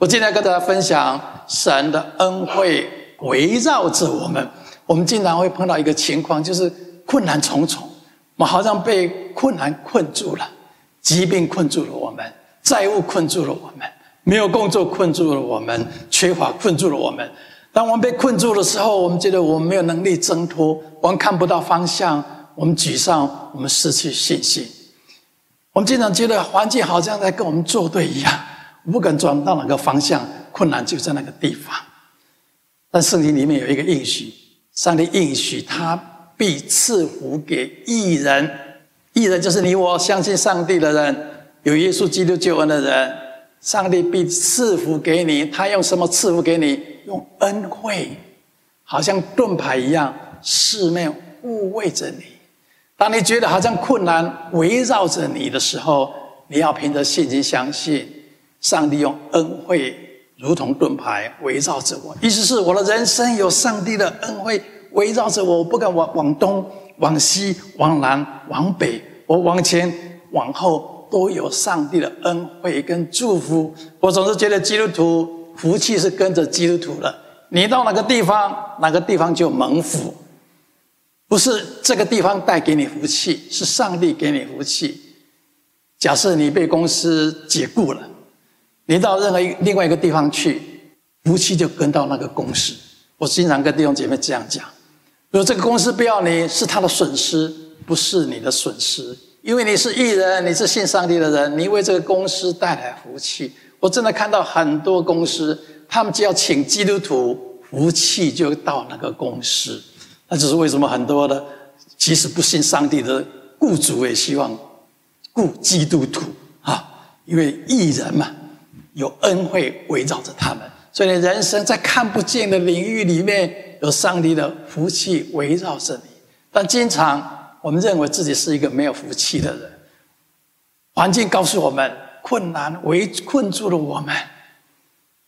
我今天跟大家分享神的恩惠围绕着我们。我们经常会碰到一个情况，就是困难重重，我们好像被困难困住了，疾病困住了我们，债务困住了我们，没有工作困住了我们，缺乏困住了我们。当我们被困住的时候，我们觉得我们没有能力挣脱，我们看不到方向，我们沮丧，我们失去信心。我们经常觉得环境好像在跟我们作对一样。不管转到哪个方向，困难就在那个地方。但圣经里面有一个应许，上帝应许他必赐福给异人。异人就是你我相信上帝的人，有耶稣基督救恩的人。上帝必赐福给你，他用什么赐福给你？用恩惠，好像盾牌一样，四面护卫着你。当你觉得好像困难围绕着你的时候，你要凭着信心相信。上帝用恩惠如同盾牌围绕着我，意思是我的人生有上帝的恩惠围绕着我，我不管往往东、往西、往南、往北，我往前、往后都有上帝的恩惠跟祝福。我总是觉得基督徒福气是跟着基督徒的，你到哪个地方，哪个地方就蒙福，不是这个地方带给你福气，是上帝给你福气。假设你被公司解雇了。你到任何一另外一个地方去，福气就跟到那个公司。我经常跟弟兄姐妹这样讲：如果这个公司不要你，是他的损失，不是你的损失。因为你是艺人，你是信上帝的人，你为这个公司带来福气。我真的看到很多公司，他们只要请基督徒，福气就到那个公司。那就是为什么很多的即使不信上帝的雇主也希望雇基督徒啊，因为艺人嘛。有恩惠围绕着他们，所以你人生在看不见的领域里面，有上帝的福气围绕着你。但经常我们认为自己是一个没有福气的人，环境告诉我们，困难围困住了我们，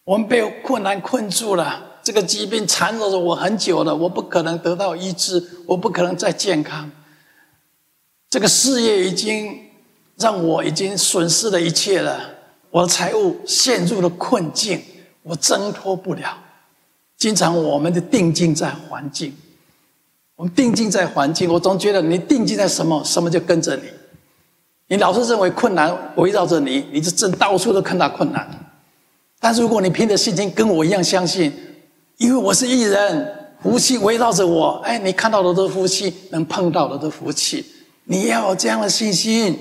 我们被困难困住了。这个疾病缠绕着我很久了，我不可能得到医治，我不可能再健康。这个事业已经让我已经损失了一切了。我的财务陷入了困境，我挣脱不了。经常我们的定睛在环境，我们定睛在环境，我总觉得你定睛在什么，什么就跟着你。你老是认为困难围绕着你，你就正到处都看到困难。但是如果你凭着信心跟我一样相信，因为我是义人，福气围绕着我，哎，你看到的都是福气，能碰到的都是福气。你要有这样的信心。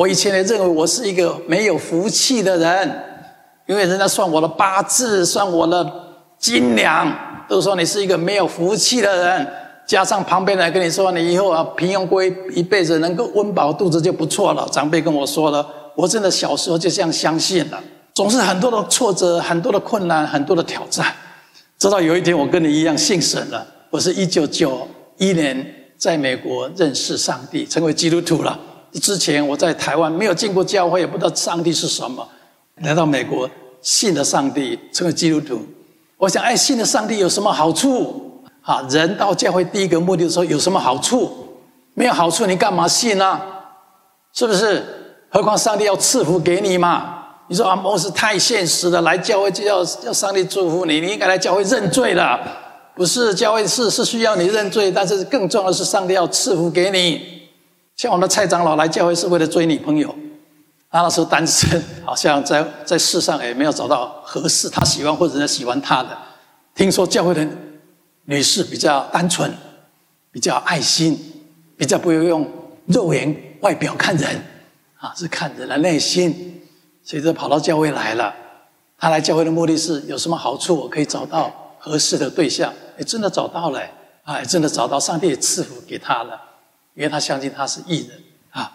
我以前也认为我是一个没有福气的人，因为人家算我的八字，算我的斤两，都说你是一个没有福气的人。加上旁边人跟你说，你以后啊平庸过一辈子，能够温饱肚子就不错了。长辈跟我说了，我真的小时候就这样相信了。总是很多的挫折，很多的困难，很多的挑战。直到有一天，我跟你一样信神了。我是一九九一年在美国认识上帝，成为基督徒了。之前我在台湾没有进过教会，也不知道上帝是什么。来到美国，信了上帝，成为基督徒。我想，哎，信了上帝有什么好处？啊，人到教会第一个目的的时候有什么好处？没有好处，你干嘛信呢？是不是？何况上帝要赐福给你嘛？你说啊，牧师太现实了，来教会就要要上帝祝福你，你应该来教会认罪了。不是，教会是是需要你认罪，但是更重要的是上帝要赐福给你。像我们的蔡长老来教会是为了追女朋友，他那时候单身，好像在在世上也没有找到合适他喜欢或者人家喜欢他的。听说教会的女士比较单纯，比较爱心，比较不会用肉眼外表看人，啊，是看人的内心，所以就跑到教会来了。他来教会的目的是有什么好处？我可以找到合适的对象，也真的找到了，哎，真的找到，上帝赐福给他了。因为他相信他是义人啊，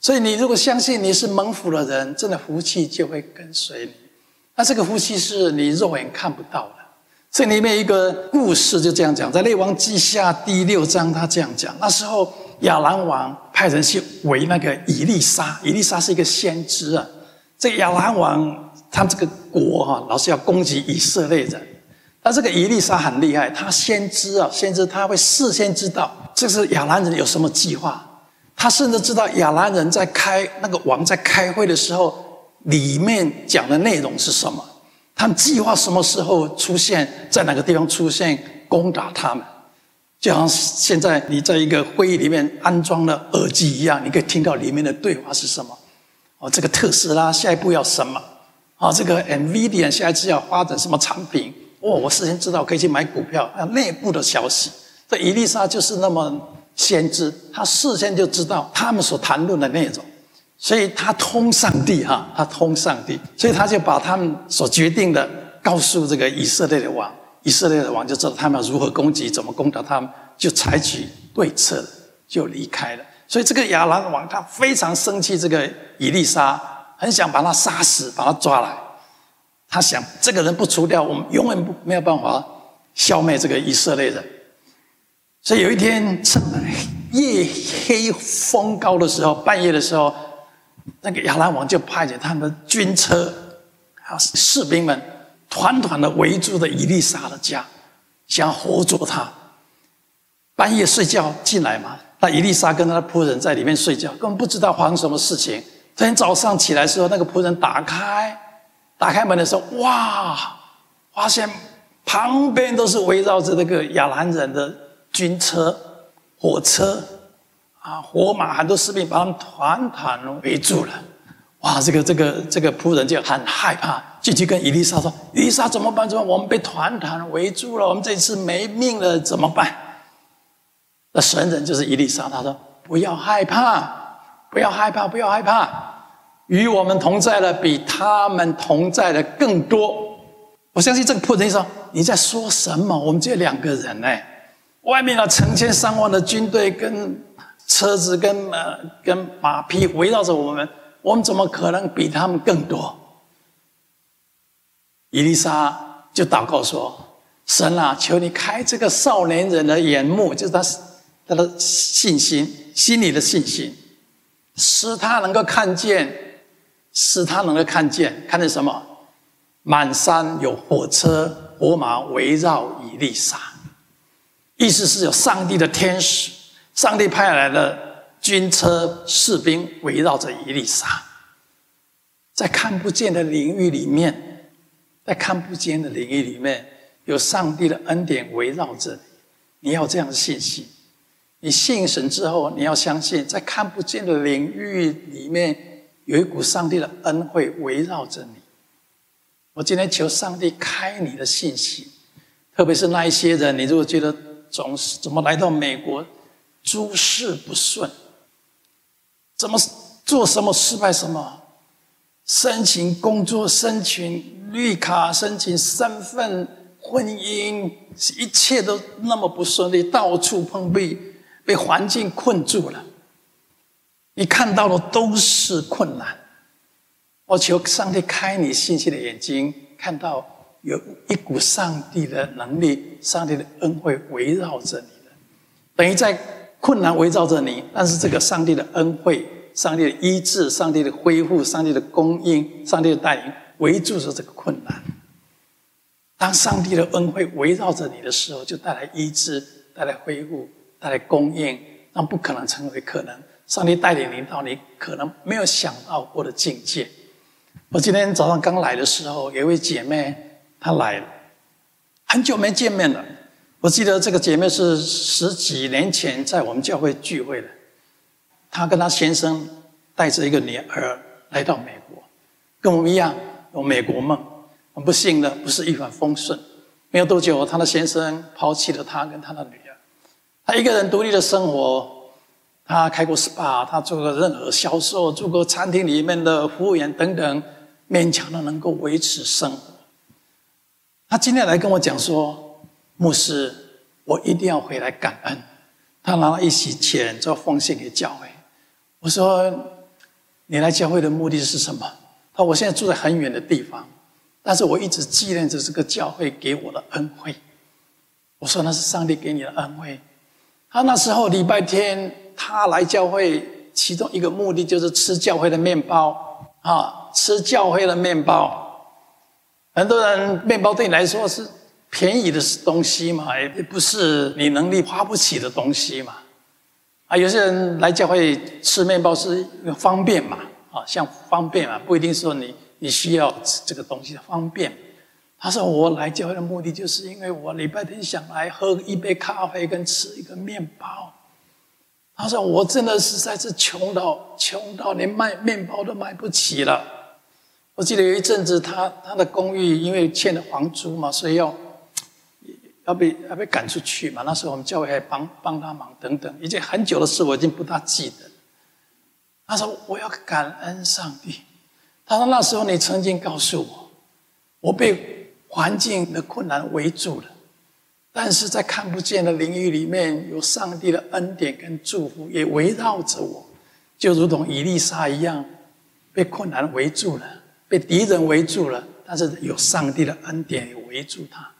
所以你如果相信你是蒙福的人，真的福气就会跟随你。那这个福气是你肉眼看不到的。这里面一个故事就这样讲，在《列王记下》第六章，他这样讲：那时候亚兰王派人去围那个以利沙，以利沙是一个先知啊。这个亚兰王他这个国哈，老是要攻击以色列人。他这个以利沙很厉害，他先知啊，先知他会事先知道。这是亚兰人有什么计划？他甚至知道亚兰人在开那个王在开会的时候，里面讲的内容是什么。他们计划什么时候出现，在哪个地方出现，攻打他们。就好像现在你在一个会议里面安装了耳机一样，你可以听到里面的对话是什么。哦，这个特斯拉下一步要什么？啊，这个 NVIDIA 下一次要发展什么产品？哦，我事先知道可以去买股票。啊，内部的消息，这以利沙就是那么先知，他事先就知道他们所谈论的内容，所以他通上帝哈，他通上帝，所以他就把他们所决定的告诉这个以色列的王。以色列的王就知道他们要如何攻击，怎么攻打他们，就采取对策，就离开了。所以这个亚兰王他非常生气，这个以利沙很想把他杀死，把他抓来。他想这个人不除掉，我们永远不没有办法消灭这个以色列人。所以有一天趁夜黑风高的时候，半夜的时候，那个亚兰王就派遣他们的军车还有士兵们。团团的围住了伊丽莎的家，想活捉他。半夜睡觉进来嘛，那伊丽莎跟他的仆人在里面睡觉，根本不知道发生什么事情。昨天早上起来的时候，那个仆人打开打开门的时候，哇，发现旁边都是围绕着那个亚兰人的军车、火车啊，火马，很多士兵把他们团团围住了。哇，这个这个这个仆人就很害怕。进去跟伊丽莎说：“伊丽莎怎么办？怎么办？我们被团团围住了，我们这次没命了，怎么办？”那神人就是伊丽莎，他说：“不要害怕，不要害怕，不要害怕，与我们同在的比他们同在的更多。”我相信这个仆人说：“你在说什么？我们只有两个人呢，外面有成千上万的军队跟车子跟呃跟马匹围绕着我们，我们怎么可能比他们更多？”伊丽莎就祷告说：“神啊，求你开这个少年人的眼目，就是他他的信心，心里的信心，使他能够看见，使他能够看见，看见什么？满山有火车火马围绕伊丽莎，意思是有上帝的天使，上帝派来的军车士兵围绕着以利沙，在看不见的领域里面。”在看不见的领域里面，有上帝的恩典围绕着你。你要这样的信心。你信神之后，你要相信，在看不见的领域里面，有一股上帝的恩惠围绕着你。我今天求上帝开你的信心，特别是那一些人，你如果觉得总是怎么来到美国诸事不顺，怎么做什么失败什么，申请工作申请。绿卡申请、身份、婚姻，一切都那么不顺利，到处碰壁，被环境困住了。你看到的都是困难。我求上帝开你信心的眼睛，看到有一股上帝的能力、上帝的恩惠围绕着你的。等于在困难围绕着你，但是这个上帝的恩惠、上帝的医治、上帝的恢复、上帝的供应、上帝的带领。围住着这个困难，当上帝的恩惠围绕着你的时候，就带来医治，带来恢复，带来供应，让不可能成为可能。上帝带领你到你可能没有想到过的境界。我今天早上刚来的时候，有一位姐妹她来了，很久没见面了。我记得这个姐妹是十几年前在我们教会聚会的，她跟她先生带着一个女儿来到美国，跟我们一样。有美国梦，很不幸的不是一帆风顺。没有多久，她的先生抛弃了他跟他的女儿，她一个人独立的生活。他开过 SPA，他做过任何销售，做过餐厅里面的服务员等等，勉强的能够维持生活。他今天来跟我讲说：“牧师，我一定要回来感恩。”他拿了一些钱做奉献给教会。我说：“你来教会的目的是什么？”他说我现在住在很远的地方，但是我一直纪念着这个教会给我的恩惠。我说那是上帝给你的恩惠。他那时候礼拜天他来教会，其中一个目的就是吃教会的面包啊，吃教会的面包。很多人面包对你来说是便宜的东西嘛，也不是你能力花不起的东西嘛。啊，有些人来教会吃面包是方便嘛。啊，像方便啊，不一定说你你需要这个东西的方便。他说：“我来教会的目的，就是因为我礼拜天想来喝一杯咖啡，跟吃一个面包。”他说：“我真的实在是穷到穷到连卖面包都买不起了。”我记得有一阵子他，他的公寓因为欠了房租嘛，所以要要被要被赶出去嘛。那时候我们教会还帮帮他忙等等，已经很久的事，我已经不大记得。他说：“我要感恩上帝。”他说：“那时候你曾经告诉我，我被。”环境的困难围住了，但是在看不见的领域里面，有上帝的恩典跟祝福也围绕着我，就如同以利沙一样，被困难围住了，被敌人围住了，但是有上帝的恩典围住他。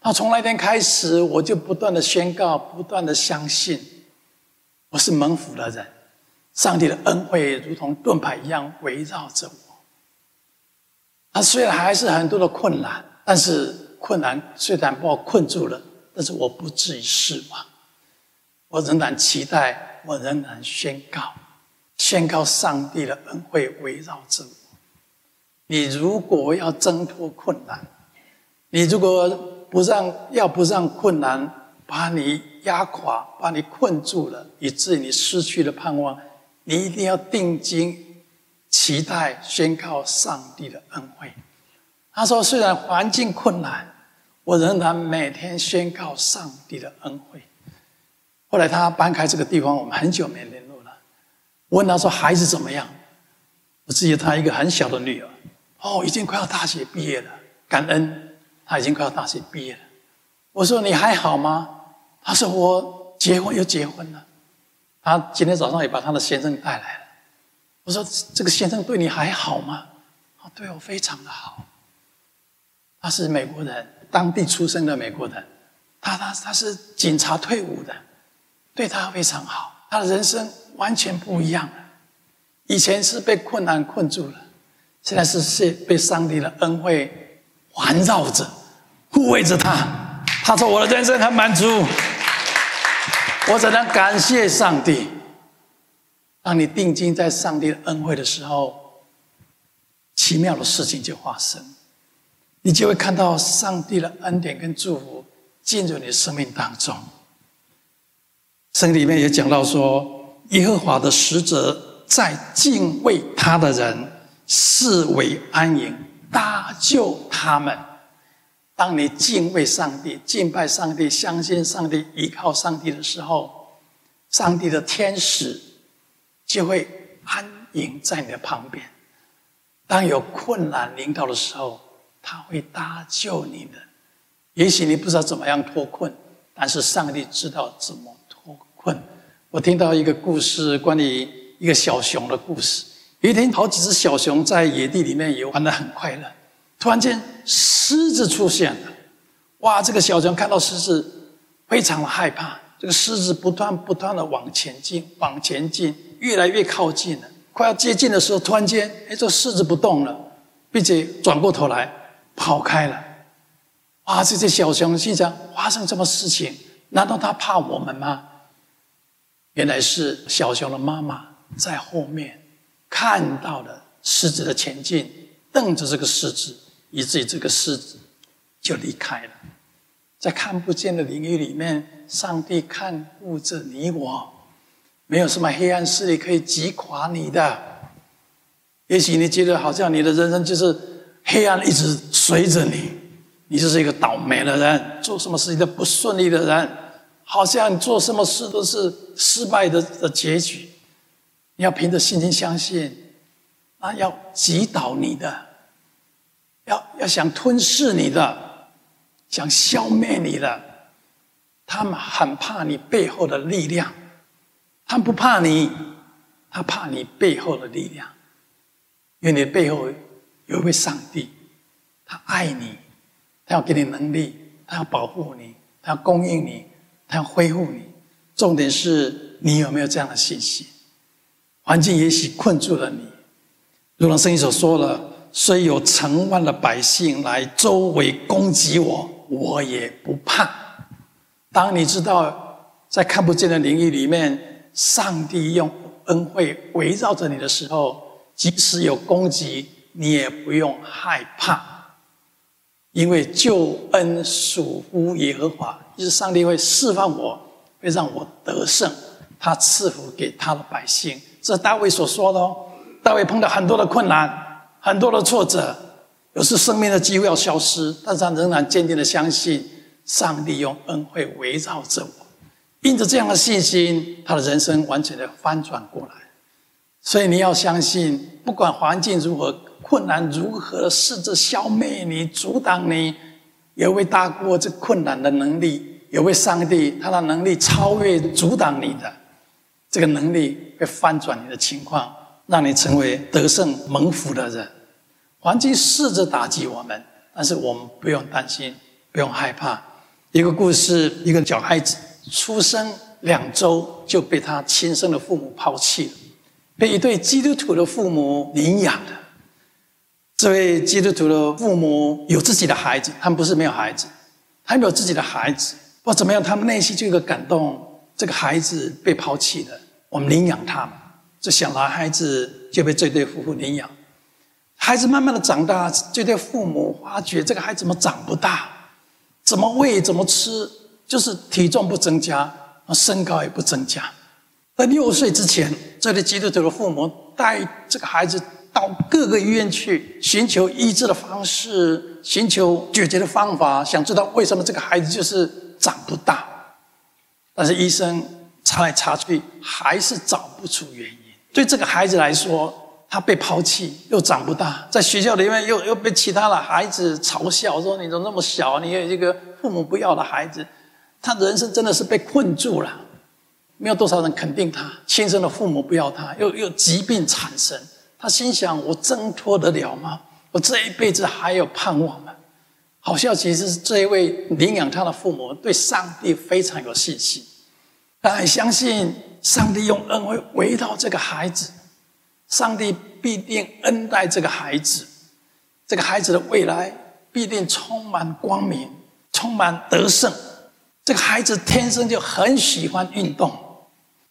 他从那天开始，我就不断的宣告，不断的相信，我是蒙福的人，上帝的恩惠如同盾牌一样围绕着我。他虽然还是很多的困难。但是困难虽然把我困住了，但是我不至于失望。我仍然期待，我仍然宣告，宣告上帝的恩惠围绕着我。你如果要挣脱困难，你如果不让，要不让困难把你压垮，把你困住了，以致你失去了盼望，你一定要定睛，期待宣告上帝的恩惠。他说：“虽然环境困难，我仍然每天宣告上帝的恩惠。”后来他搬开这个地方，我们很久没联络了。我问他说：“孩子怎么样？”我记得他一个很小的女儿，哦，已经快要大学毕业了。感恩，他已经快要大学毕业了。我说：“你还好吗？”他说：“我结婚又结婚了。”他今天早上也把他的先生带来了。我说：“这个先生对你还好吗？”哦，对我非常的好。他是美国人，当地出生的美国人。他他他是警察退伍的，对他非常好。他的人生完全不一样了。以前是被困难困住了，现在是是被上帝的恩惠环绕着、护卫着他。他说：“我的人生很满足，我只能感谢上帝。”当你定睛在上帝的恩惠的时候，奇妙的事情就发生。你就会看到上帝的恩典跟祝福进入你的生命当中。圣经里面也讲到说，耶和华的使者在敬畏他的人视为安营，搭救他们。当你敬畏上帝、敬拜上帝、相信上帝、依靠上帝的时候，上帝的天使就会安营在你的旁边。当有困难临到的时候，他会搭救你的，也许你不知道怎么样脱困，但是上帝知道怎么脱困。我听到一个故事，关于一个小熊的故事。一天，好几只小熊在野地里面游玩得很快乐，突然间狮子出现了。哇！这个小熊看到狮子，非常的害怕。这个狮子不断不断的往前进，往前进，越来越靠近了。快要接近的时候，突然间，哎，这狮子不动了，并且转过头来。跑开了，啊！这只小熊心想：发生什么事情？难道它怕我们吗？原来是小熊的妈妈在后面看到了狮子的前进，瞪着这个狮子，以至于这个狮子就离开了。在看不见的领域里面，上帝看顾着你我，没有什么黑暗势力可以击垮你的。也许你觉得好像你的人生就是……黑暗一直随着你，你就是一个倒霉的人，做什么事情都不顺利的人，好像做什么事都是失败的的结局。你要凭着信心相信，啊，要击倒你的，要要想吞噬你的，想消灭你的，他们很怕你背后的力量，他们不怕你，他怕你背后的力量，因为你背后。有一位上帝，他爱你，他要给你能力，他要保护你，他要供应你，他要恢复你。重点是你有没有这样的信心？环境也许困住了你，如同圣经所说了：“虽有成万的百姓来周围攻击我，我也不怕。”当你知道在看不见的领域里面，上帝用恩惠围绕着你的时候，即使有攻击。你也不用害怕，因为救恩属乎耶和华，就是上帝会释放我，会让我得胜，他赐福给他的百姓。这是大卫所说的哦。大卫碰到很多的困难，很多的挫折，有时生命的机会要消失，但是他仍然坚定的相信上帝用恩惠围绕着我。因着这样的信心，他的人生完全的翻转过来。所以你要相信，不管环境如何，困难如何试着消灭你、阻挡你，有位大过这困难的能力，有位上帝，他的能力超越阻挡你的这个能力，会翻转你的情况，让你成为得胜蒙福的人。环境试着打击我们，但是我们不用担心，不用害怕。一个故事，一个小孩子出生两周就被他亲生的父母抛弃了。被一对基督徒的父母领养的，这位基督徒的父母有自己的孩子，他们不是没有孩子，他们有自己的孩子。不知道怎么样，他们内心就有个感动：这个孩子被抛弃了，我们领养他们。这小男孩子就被这对夫妇领养。孩子慢慢的长大，这对父母发觉这个孩子怎么长不大，怎么喂怎么吃，就是体重不增加，身高也不增加。在六岁之前，这对基督徒的父母带这个孩子到各个医院去寻求医治的方式，寻求解决的方法，想知道为什么这个孩子就是长不大。但是医生查来查去，还是找不出原因。对这个孩子来说，他被抛弃又长不大，在学校里面又又被其他的孩子嘲笑，说你怎么那么小，你有一个父母不要的孩子，他人生真的是被困住了。没有多少人肯定他，亲生的父母不要他，又又疾病产生，他心想：我挣脱得了吗？我这一辈子还有盼望吗？好消息是，这一位领养他的父母对上帝非常有信心，他还相信上帝用恩惠围绕这个孩子，上帝必定恩待这个孩子，这个孩子的未来必定充满光明，充满得胜。这个孩子天生就很喜欢运动。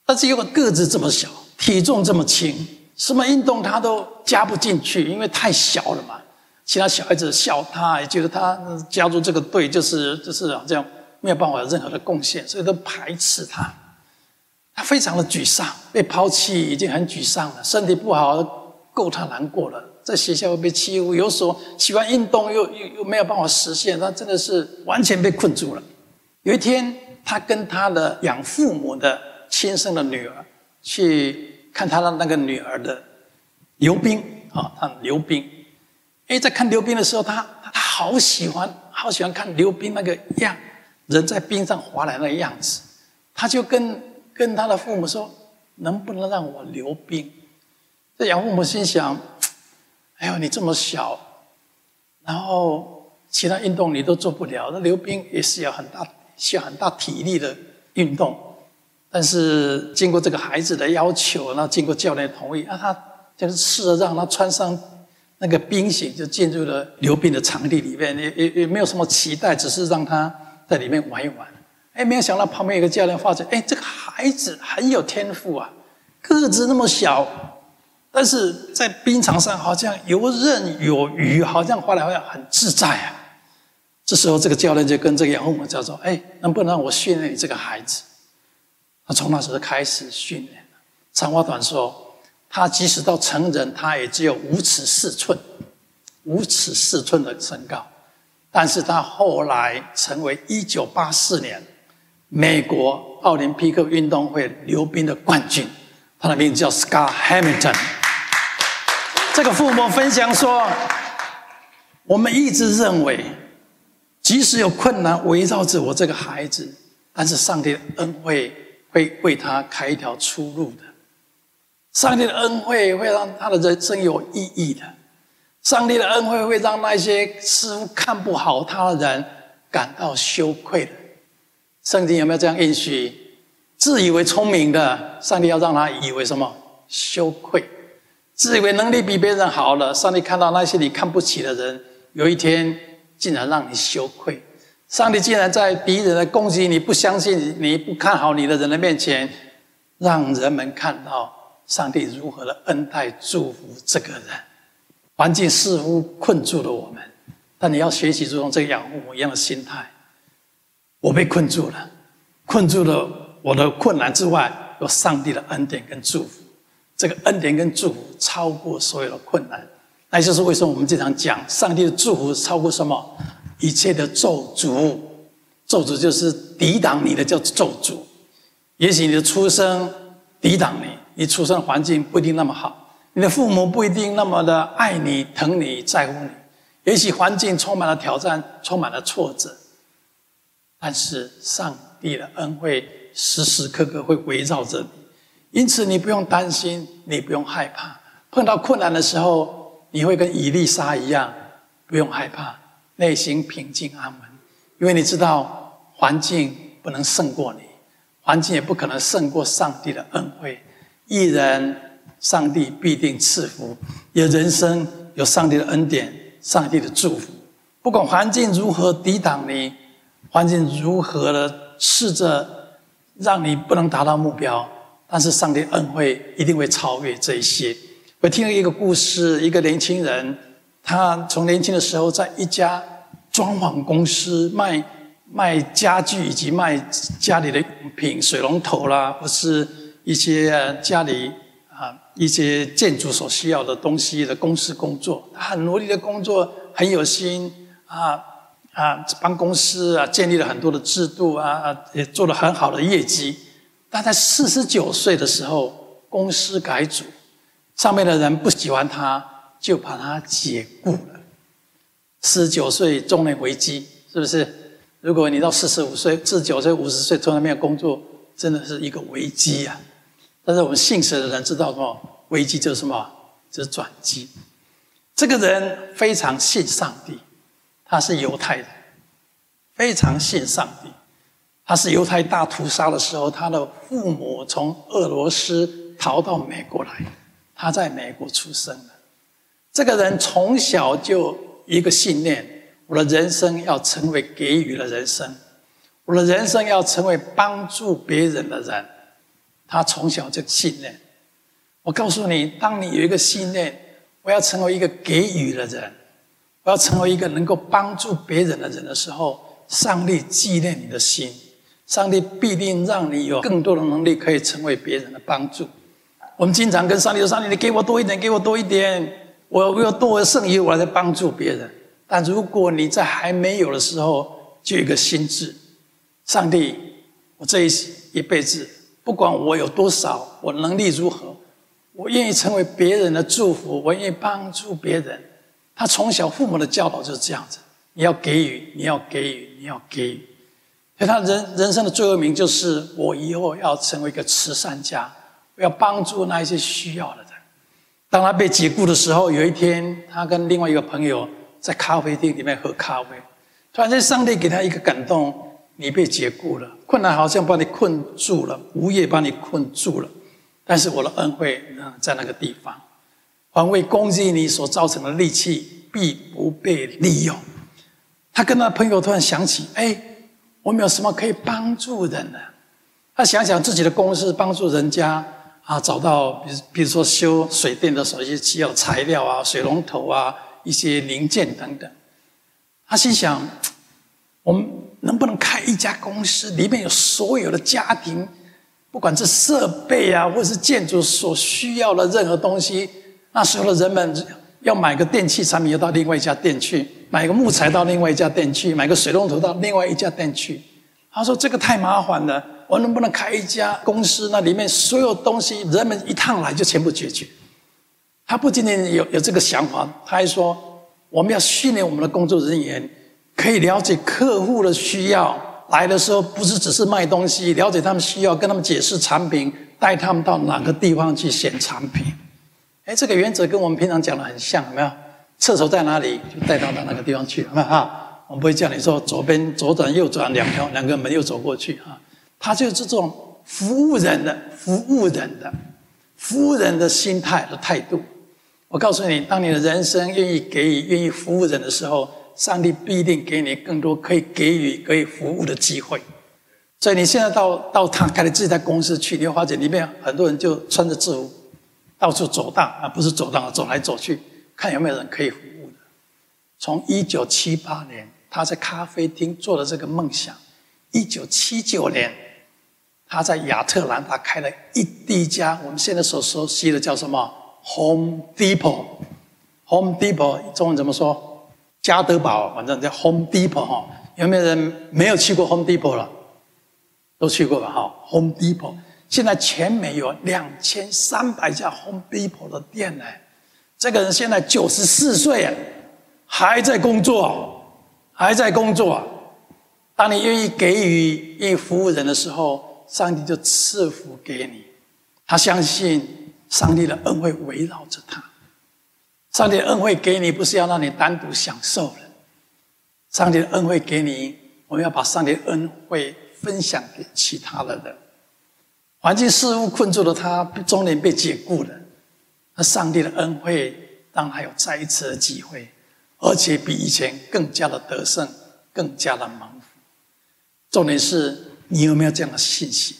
但是因为个子这么小，体重这么轻，什么运动他都加不进去，因为太小了嘛。其他小孩子笑他，也觉得他加入这个队就是就是这样没有办法有任何的贡献，所以都排斥他。他非常的沮丧，被抛弃已经很沮丧了，身体不好够他难过了。在学校被欺负，有所喜欢运动又又又没有办法实现，他真的是完全被困住了。有一天，他跟他的养父母的。亲生的女儿去看他的那个女儿的溜冰啊，他溜冰。哎，在看溜冰的时候，他他好喜欢，好喜欢看溜冰那个样，人在冰上滑来那样子。他就跟跟他的父母说：“能不能让我溜冰？”这养父母心想：“哎呦，你这么小，然后其他运动你都做不了，那溜冰也是要很大需要很大体力的运动。”但是经过这个孩子的要求，那经过教练同意，那他就是试着让他穿上那个冰鞋，就进入了溜冰的场地里面，也也也没有什么期待，只是让他在里面玩一玩。哎，没有想到旁边有个教练发现，哎，这个孩子很有天赋啊，个子那么小，但是在冰场上好像游刃有余，好像滑来滑去很自在啊。这时候这个教练就跟这个养父母叫做，哎，能不能让我训练你这个孩子？他从那时候开始训练。长话短说，他即使到成人，他也只有五尺四寸，五尺四寸的身高。但是他后来成为一九八四年美国奥林匹克运动会溜冰的冠军。他的名字叫 Scott Hamilton。这个父母分享说：“我们一直认为，即使有困难围绕着我这个孩子，但是上帝的恩惠。”会为他开一条出路的，上帝的恩惠会让他的人生有意义的，上帝的恩惠会让那些似乎看不好他的人感到羞愧的。圣经有没有这样应许？自以为聪明的，上帝要让他以为什么？羞愧。自以为能力比别人好了，上帝看到那些你看不起的人，有一天竟然让你羞愧。上帝竟然在敌人的攻击你、不相信你、不看好你的人的面前，让人们看到上帝如何的恩待、祝福这个人。环境似乎困住了我们，但你要学习如同这个养父母一样的心态。我被困住了，困住了我的困难之外，有上帝的恩典跟祝福。这个恩典跟祝福超过所有的困难，那就是为什么我们经常讲，上帝的祝福超过什么？一切的咒诅，咒诅就是抵挡你的叫咒诅。也许你的出生抵挡你，你出生环境不一定那么好，你的父母不一定那么的爱你、疼你、在乎你。也许环境充满了挑战，充满了挫折，但是上帝的恩惠时时刻刻会围绕着你。因此，你不用担心，你不用害怕。碰到困难的时候，你会跟伊丽莎一样，不用害怕，内心平静安稳，因为你知道环境不能胜过你，环境也不可能胜过上帝的恩惠。一人，上帝必定赐福；有人生，有上帝的恩典，上帝的祝福。不管环境如何抵挡你，环境如何的试着让你不能达到目标。但是上帝恩惠一定会超越这一些。我听了一个故事，一个年轻人，他从年轻的时候在一家装潢公司卖卖家具以及卖家里的用品，水龙头啦，或是一些家里啊一些建筑所需要的东西的公司工作。他很努力的工作，很有心啊啊，帮公司啊建立了很多的制度啊，也做了很好的业绩。但在四十九岁的时候，公司改组，上面的人不喜欢他，就把他解雇了。四十九岁中年危机，是不是？如果你到四十五岁、四十九岁、五十岁从来没有工作，真的是一个危机啊！但是我们信神的人知道什么？危机就是什么？就是转机。这个人非常信上帝，他是犹太人，非常信上帝。他是犹太大屠杀的时候，他的父母从俄罗斯逃到美国来，他在美国出生的。这个人从小就一个信念：我的人生要成为给予的人生，我的人生要成为帮助别人的人。他从小就信念。我告诉你，当你有一个信念，我要成为一个给予的人，我要成为一个能够帮助别人的人的时候，上帝纪念你的心。上帝必定让你有更多的能力，可以成为别人的帮助。我们经常跟上帝说：“上帝，你给我多一点，给我多一点，我我要多剩余，我来帮助别人。”但如果你在还没有的时候就有一个心智，上帝，我这一一辈子，不管我有多少，我能力如何，我愿意成为别人的祝福，我愿意帮助别人。他从小父母的教导就是这样子：你要给予，你要给予，你要给予。所以他人人生的座右铭就是：我以后要成为一个慈善家，我要帮助那一些需要的人。当他被解雇的时候，有一天，他跟另外一个朋友在咖啡厅里面喝咖啡，突然间上帝给他一个感动：你被解雇了，困难好像把你困住了，无业把你困住了，但是我的恩惠在那个地方，凡为攻击你所造成的戾气，必不被利用。他跟他朋友突然想起：哎。我们有什么可以帮助人呢？他想想自己的公司，帮助人家啊，找到比比如说修水电的时候，一些需要材料啊、水龙头啊、一些零件等等。他心想：我们能不能开一家公司，里面有所有的家庭，不管是设备啊，或者是建筑所需要的任何东西，那时候的人们要买个电器产品，要到另外一家店去。买个木材到另外一家店去，买个水龙头到另外一家店去。他说：“这个太麻烦了，我能不能开一家公司？那里面所有东西，人们一趟来就全部解决。”他不仅仅有有这个想法，他还说：“我们要训练我们的工作人员，可以了解客户的需要。来的时候不是只是卖东西，了解他们需要，跟他们解释产品，带他们到哪个地方去选产品。”哎，这个原则跟我们平常讲的很像，有没有？厕所在哪里，就带到到哪个地方去，哈，我们不会叫你说左边左转右转两条两个门又走过去，哈，他就是这种服务人的、服务人的、服务人的心态的态度。我告诉你，当你的人生愿意给予、愿意服务人的时候，上帝必定给你更多可以给予、可以服务的机会。所以你现在到到他开的这家公司去，你会发现里面很多人就穿着制服，到处走荡啊，不是走荡，走来走去。看有没有人可以服务的，从一九七八年他在咖啡厅做的这个梦想，一九七九年他在亚特兰大开了一第一家我们现在所熟悉的叫什么 Home Depot，Home Depot 中文怎么说？家得宝，反正叫 Home Depot 哈。有没有人没有去过 Home Depot 了？都去过吧？哈，Home Depot 现在全美有两千三百家 Home Depot 的店呢。这个人现在九十四岁，还在工作，还在工作。当你愿意给予、愿意服务人的时候，上帝就赐福给你。他相信上帝的恩惠围绕着他。上帝的恩惠给你，不是要让你单独享受的。上帝的恩惠给你，我们要把上帝恩惠。分享给其他的人，环境事物困住了他，中年被解雇了。那上帝的恩惠让他有再一次的机会，而且比以前更加的得胜，更加的蒙福。重点是你有没有这样的信心？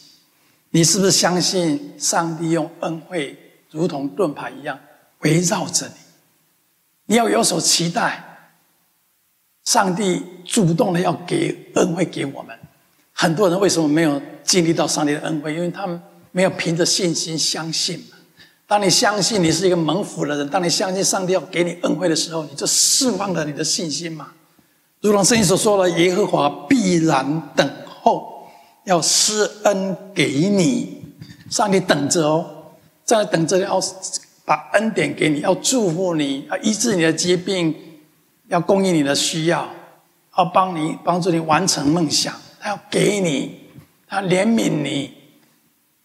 你是不是相信上帝用恩惠如同盾牌一样围绕着你？你要有所期待，上帝主动的要给恩惠给我们。很多人为什么没有经历到上帝的恩惠？因为他们没有凭着信心相信。当你相信你是一个蒙福的人，当你相信上帝要给你恩惠的时候，你就释放了你的信心嘛。如同圣经所说的，耶和华必然等候，要施恩给你。上帝等着哦，在等着要把恩典给你，要祝福你，要医治你的疾病，要供应你的需要，要帮你帮助你完成梦想。他要给你，他怜悯你，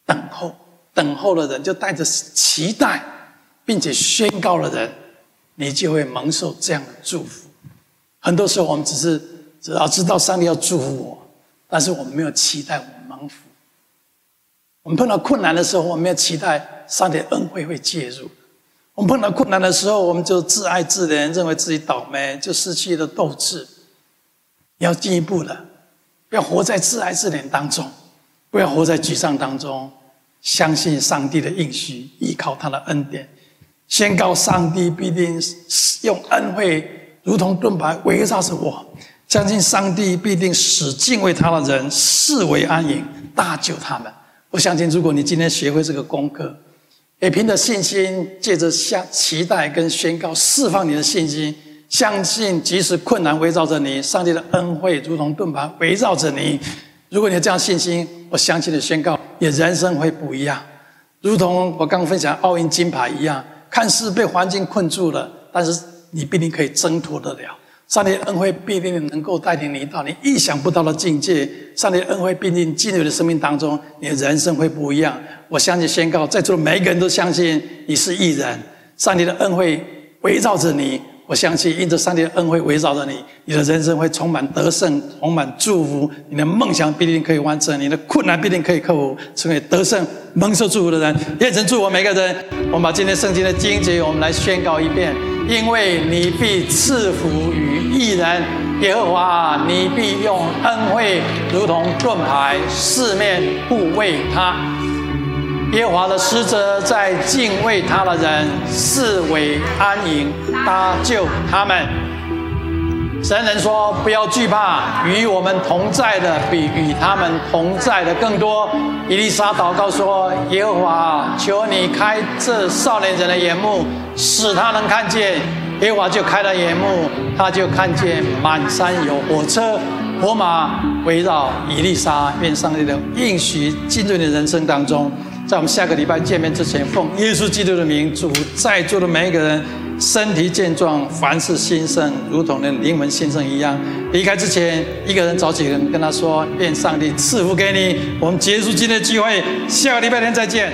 等候，等候的人就带着期待，并且宣告的人，你就会蒙受这样的祝福。很多时候，我们只是只要知道上帝要祝福我，但是我们没有期待我。我们碰到困难的时候，我们要期待上帝恩惠会介入。我们碰到困难的时候，我们就自哀自怜，认为自己倒霉，就失去了斗志。要进一步的。不要活在自哀自怜当中，不要活在沮丧当中，相信上帝的应许，依靠他的恩典，宣告上帝必定用恩惠如同盾牌围绕着我，相信上帝必定使敬畏他的人视为安营，搭救他们。我相信，如果你今天学会这个功课，也凭着信心，借着向期待跟宣告，释放你的信心。相信，即使困难围绕着你，上帝的恩惠如同盾牌围绕着你。如果你有这样信心，我相信的宣告，你人生会不一样。如同我刚分享奥运金牌一样，看似被环境困住了，但是你必定可以挣脱得了。上帝恩惠必定能够带领你到你意想不到的境界。上帝恩惠必定进入你的生命当中，你的人生会不一样。我相信宣告，在座的每一个人都相信你是义人。上帝的恩惠围绕着你。我相信，因着上帝的恩惠围绕着你，你的人生会充满得胜，充满祝福。你的梦想必定可以完成，你的困难必定可以克服，成为得胜、蒙受祝福的人。愿神祝福我每个人。我们把今天圣经的经节，我们来宣告一遍：因为你必赐福于一人，耶和华，你必用恩惠如同盾牌，四面护卫他。耶和华的使者在敬畏他的人四围安营，搭救他们。神人说：“不要惧怕，与我们同在的比与他们同在的更多。”伊丽莎祷告说：“耶和华，求你开这少年人的眼目，使他能看见。”耶和华就开了眼目，他就看见满山有火车、火马围绕伊丽莎。愿上帝的应许进入你的人生当中。在我们下个礼拜见面之前，奉耶稣基督的名，祝在座的每一个人身体健壮，凡事兴盛，如同那灵魂兴盛一样。离开之前，一个人找几个人跟他说：“愿上帝赐福给你。”我们结束今天的聚会，下个礼拜天再见。